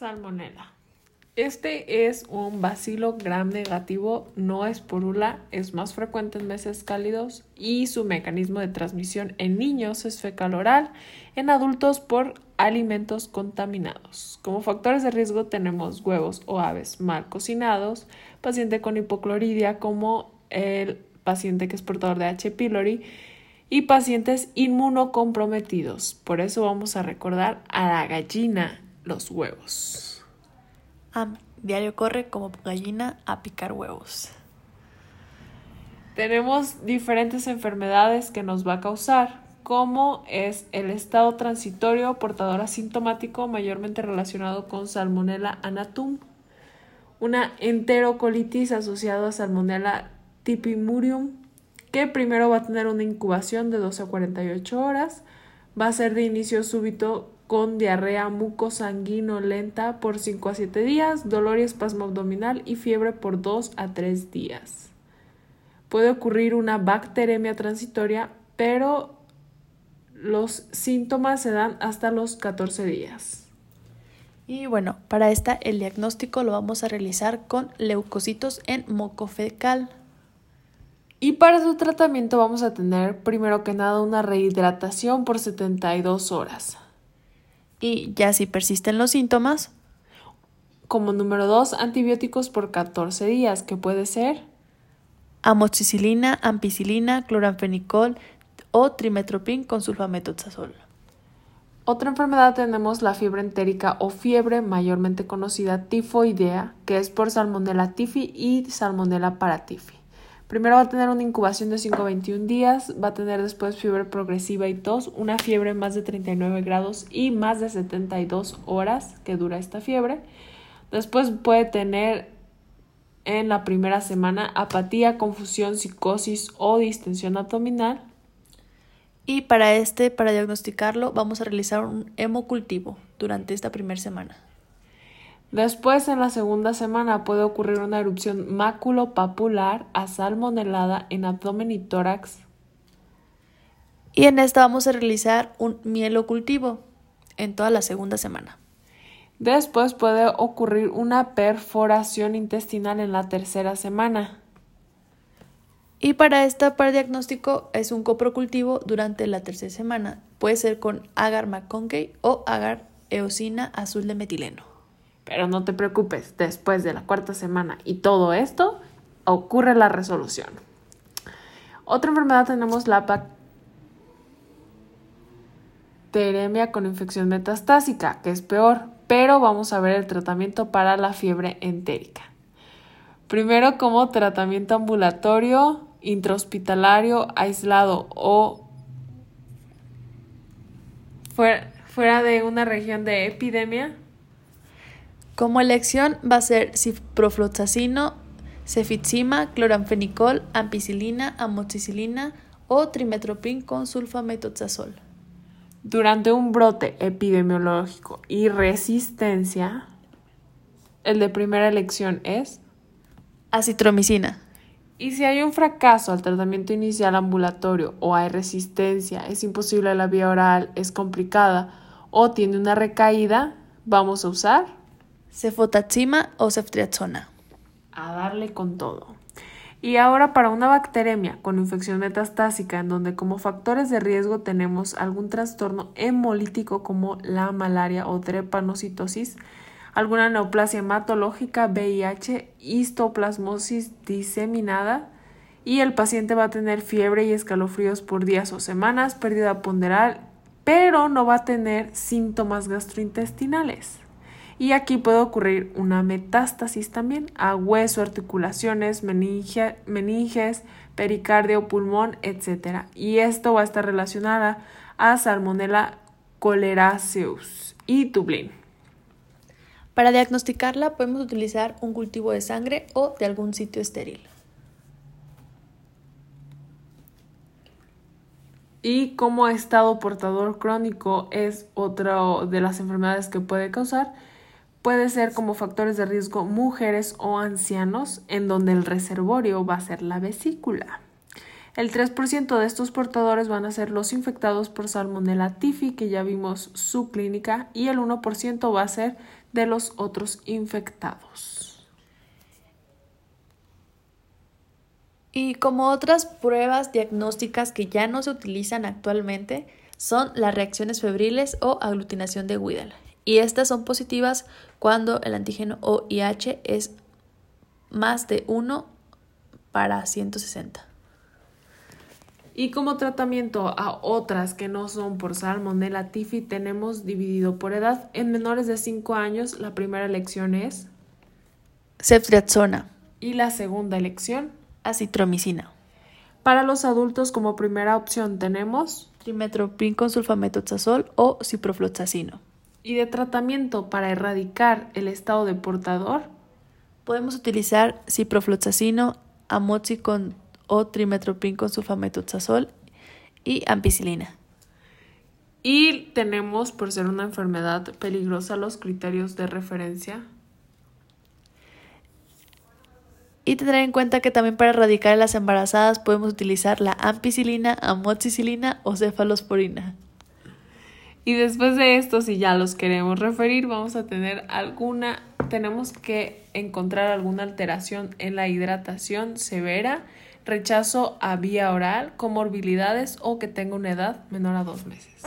Salmonella. Este es un bacilo gram negativo, no es porula, es más frecuente en meses cálidos y su mecanismo de transmisión en niños es fecal oral, en adultos por alimentos contaminados. Como factores de riesgo tenemos huevos o aves mal cocinados, paciente con hipocloridia como el paciente que es portador de H. pylori y pacientes inmunocomprometidos. Por eso vamos a recordar a la gallina los huevos. diario corre como gallina a picar huevos. Tenemos diferentes enfermedades que nos va a causar, como es el estado transitorio portador asintomático mayormente relacionado con Salmonella anatum, una enterocolitis asociada a Salmonella typhimurium, que primero va a tener una incubación de 12 a 48 horas, va a ser de inicio súbito con diarrea mucosanguino lenta por 5 a 7 días, dolor y espasmo abdominal y fiebre por 2 a 3 días. Puede ocurrir una bacteremia transitoria, pero los síntomas se dan hasta los 14 días. Y bueno, para esta el diagnóstico lo vamos a realizar con leucocitos en moco fecal. Y para su tratamiento vamos a tener primero que nada una rehidratación por 72 horas. Y ya si persisten los síntomas. Como número 2, antibióticos por 14 días, que puede ser amoxicilina, ampicilina, cloranfenicol o trimetropin con sulfamethoxazol. Otra enfermedad tenemos la fiebre entérica o fiebre mayormente conocida tifoidea, que es por Salmonella tifi y Salmonella paratifi. Primero va a tener una incubación de 5 a 21 días, va a tener después fiebre progresiva y tos, una fiebre más de 39 grados y más de 72 horas que dura esta fiebre. Después puede tener en la primera semana apatía, confusión, psicosis o distensión abdominal. Y para este, para diagnosticarlo, vamos a realizar un hemocultivo durante esta primera semana. Después, en la segunda semana, puede ocurrir una erupción maculopapular a salmonelada en abdomen y tórax. Y en esta vamos a realizar un mielocultivo en toda la segunda semana. Después puede ocurrir una perforación intestinal en la tercera semana. Y para esta para diagnóstico es un coprocultivo durante la tercera semana. Puede ser con agar McConkey o agar eosina azul de metileno. Pero no te preocupes, después de la cuarta semana y todo esto, ocurre la resolución. Otra enfermedad tenemos la bacteremia con infección metastásica, que es peor, pero vamos a ver el tratamiento para la fiebre entérica. Primero como tratamiento ambulatorio, intrahospitalario, aislado o fuera, fuera de una región de epidemia, como elección va a ser ciprofloxacino, cefixima, cloranfenicol, ampicilina, amoxicilina o trimetropin con sulfamethoxazol. Durante un brote epidemiológico y resistencia, el de primera elección es acitromicina. Y si hay un fracaso al tratamiento inicial ambulatorio o hay resistencia, es imposible la vía oral, es complicada o tiene una recaída, vamos a usar cefotaxima o ceftriaxona. A darle con todo. Y ahora para una bacteremia con infección metastásica en donde como factores de riesgo tenemos algún trastorno hemolítico como la malaria o trepanocitosis, alguna neoplasia hematológica, VIH, histoplasmosis diseminada y el paciente va a tener fiebre y escalofríos por días o semanas, pérdida ponderal, pero no va a tener síntomas gastrointestinales. Y aquí puede ocurrir una metástasis también a hueso, articulaciones, meninges, pericardio, pulmón, etc. Y esto va a estar relacionada a Salmonella choleraceus y Dublín. Para diagnosticarla podemos utilizar un cultivo de sangre o de algún sitio estéril. Y como estado portador crónico es otra de las enfermedades que puede causar, Puede ser como factores de riesgo mujeres o ancianos, en donde el reservorio va a ser la vesícula. El 3% de estos portadores van a ser los infectados por Salmonella tifi, que ya vimos su clínica, y el 1% va a ser de los otros infectados. Y como otras pruebas diagnósticas que ya no se utilizan actualmente, son las reacciones febriles o aglutinación de Widal. Y estas son positivas cuando el antígeno OIH es más de 1 para 160. Y como tratamiento a otras que no son por Salmonella tifi tenemos dividido por edad. En menores de 5 años la primera elección es ceftriaxona y la segunda elección acitromicina. Para los adultos como primera opción tenemos trimetoprim con sulfametoxazol o ciprofloxacino. Y de tratamiento para erradicar el estado de portador podemos utilizar ciprofloxacino, amoxicon o trimetoprim con sulfametoxazol y ampicilina. Y tenemos, por ser una enfermedad peligrosa, los criterios de referencia Y tener en cuenta que también para erradicar a las embarazadas podemos utilizar la ampicilina, amoxicilina o cefalosporina. Y después de esto, si ya los queremos referir, vamos a tener alguna, tenemos que encontrar alguna alteración en la hidratación severa, rechazo a vía oral, comorbilidades o que tenga una edad menor a dos meses.